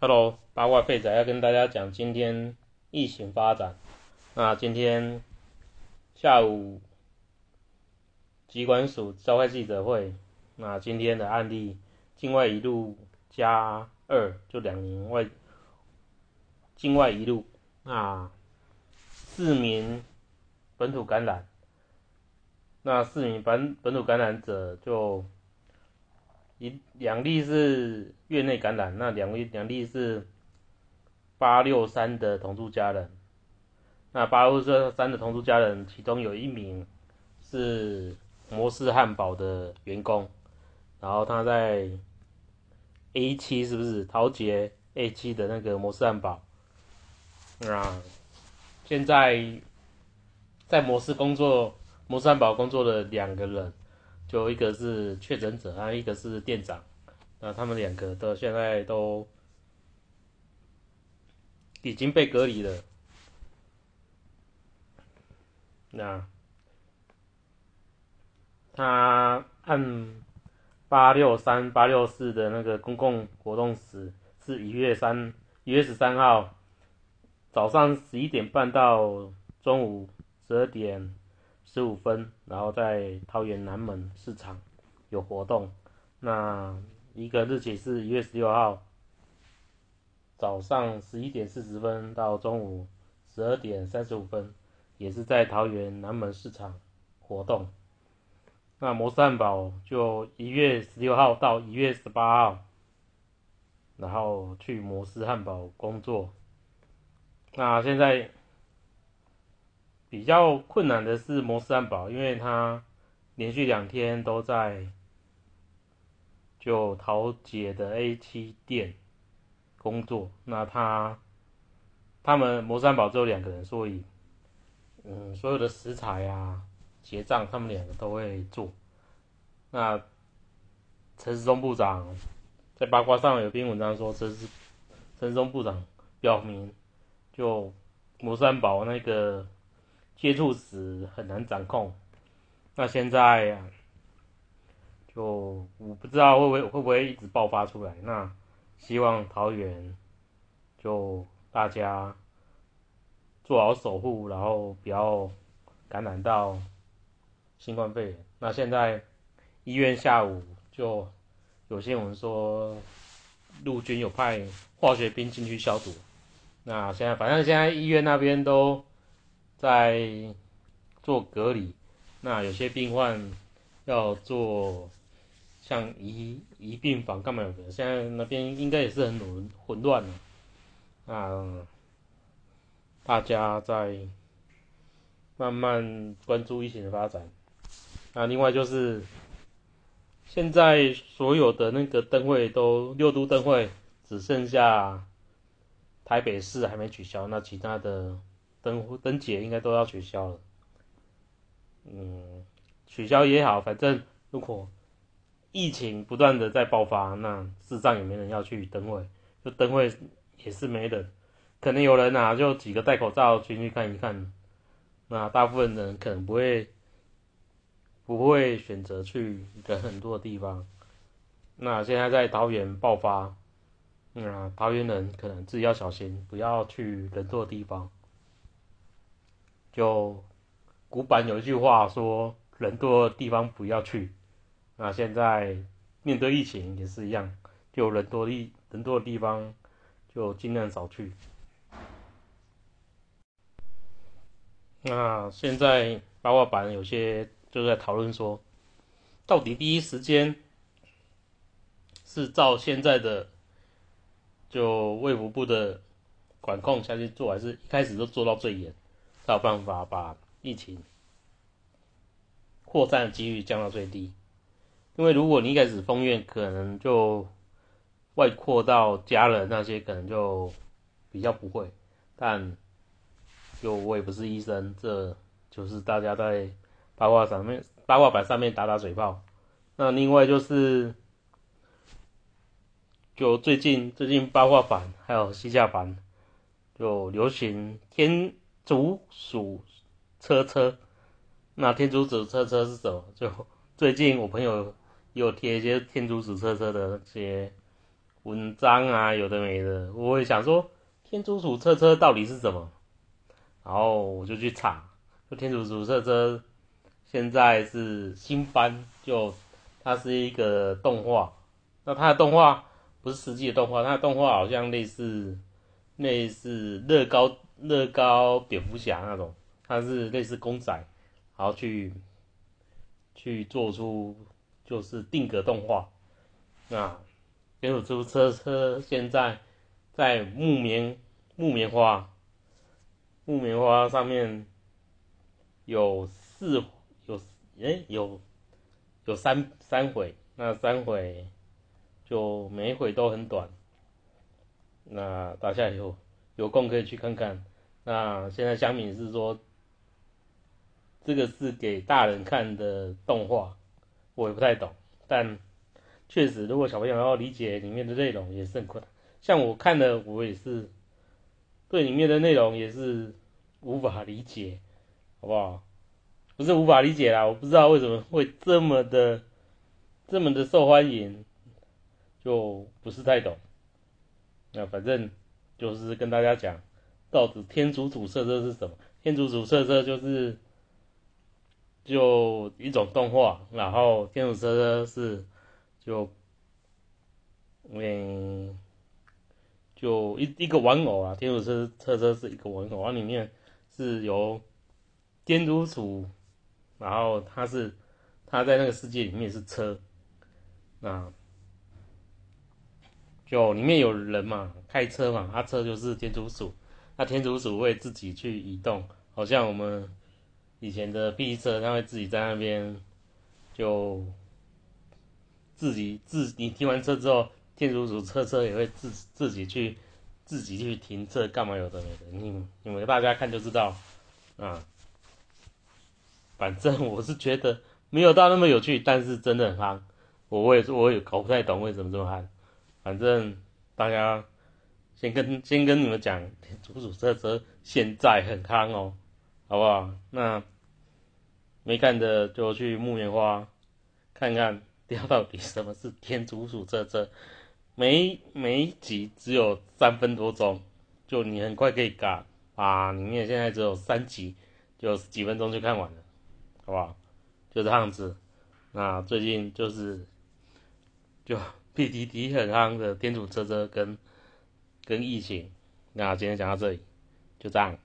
Hello，八卦废仔要跟大家讲今天疫情发展。那今天下午机关署召开记者会，那今天的案例境外一路加二，就两名外境外一路，那四名本土感染，那四名本本土感染者就。一两例是院内感染，那两例两例是八六三的同住家人。那八六三的同住家人，其中有一名是摩斯汉堡的员工，然后他在 A 七是不是陶杰 A 七的那个摩斯汉堡？啊，现在在摩斯工作，摩斯汉堡工作的两个人。就一个是确诊者，还有一个是店长，那他们两个都现在都已经被隔离了。那他按八六三八六四的那个公共活动时，是一月三一月十三号早上十一点半到中午十二点。十五分，然后在桃园南门市场有活动。那一个日期是一月十六号早上十一点四十分到中午十二点三十五分，也是在桃园南门市场活动。那摩斯汉堡就一月十六号到一月十八号，然后去摩斯汉堡工作。那现在。比较困难的是摩斯汉堡，因为他连续两天都在就桃姐的 A 七店工作。那他他们摩斯汉堡只有两个人，所以嗯，所有的食材啊、结账，他们两个都会做。那陈时中部长在八卦上有篇文章说，这是陈时中部长表明，就摩斯汉堡那个。接触时很难掌控，那现在，就我不知道会不会会不会一直爆发出来。那希望桃园就大家做好守护，然后不要感染到新冠肺炎。那现在医院下午就有新闻说陆军有派化学兵进去消毒。那现在反正现在医院那边都。在做隔离，那有些病患要做像移移病房干嘛的？现在那边应该也是很混混乱的，啊，大家在慢慢关注疫情的发展。那另外就是现在所有的那个灯会都六都灯会只剩下台北市还没取消，那其他的。灯灯节应该都要取消了，嗯，取消也好，反正如果疫情不断的在爆发，那市上也没人要去灯会，就灯会也是没人，可能有人啊，就几个戴口罩进去看一看，那大部分人可能不会不会选择去人很多的地方，那现在在桃园爆发，嗯，桃园人可能自己要小心，不要去人多的地方。就古板有一句话说：“人多的地方不要去。”那现在面对疫情也是一样，就人多地人多的地方就尽量少去。那现在八卦版有些就在讨论说，到底第一时间是照现在的就卫福部的管控下去做，还是一开始都做到最严？有办法把疫情扩散的几率降到最低，因为如果你一开始封院，可能就外扩到家人那些，可能就比较不会。但就我也不是医生，这就是大家在八卦上面八卦板上面打打嘴炮。那另外就是，就最近最近八卦版还有西夏版就流行天。竹鼠车车，那天竺鼠车车是什么？就最近我朋友有贴一些天竺鼠车车的那些文章啊，有的没的，我会想说天竺鼠车车到底是什么，然后我就去查，就天竺鼠车车现在是新番，就它是一个动画，那它的动画不是实际的动画，它的动画好像类似类似乐高乐高蝙蝠侠那种，它是类似公仔，然后去去做出就是定格动画，那。天竺鼠车车现在在木棉木棉花木棉花上面有四有诶有有三三回，那三回就每一回都很短，那大家有有空可以去看看。那现在香敏是说这个是给大人看的动画，我也不太懂，但。确实，如果小朋友要理解里面的内容也是很困难。像我看的，我也是对里面的内容也是无法理解，好不好？不是无法理解啦，我不知道为什么会这么的这么的受欢迎，就不是太懂。那反正就是跟大家讲，到底天竺鼠车车是什么？天竺鼠车车就是就一种动画，然后天竺车车是。就，嗯，就一一个玩偶啊，天竺车车车是一个玩偶，它里面是由天竺鼠，然后它是它在那个世界里面是车，那就里面有人嘛，开车嘛，它车就是天竺鼠，那天竺鼠会自己去移动，好像我们以前的 B 车，它会自己在那边就。自己自你停完车之后，天竺鼠车车也会自自己去自己去停车，干嘛有的没的，你你们大家看就知道啊。反正我是觉得没有到那么有趣，但是真的很憨。我我也是我也搞不太懂为什么这么憨。反正大家先跟先跟你们讲，天竺鼠车车现在很夯哦，好不好？那没看的就去木棉花看看。掉到底什么是天竺鼠车车？每每一集只有三分多钟，就你很快可以嘎啊！里面现在只有三集，就几分钟就看完了，好不好？就这样子。那最近就是就 PDD 很夯的天竺车车跟跟疫情，那今天讲到这里，就这样。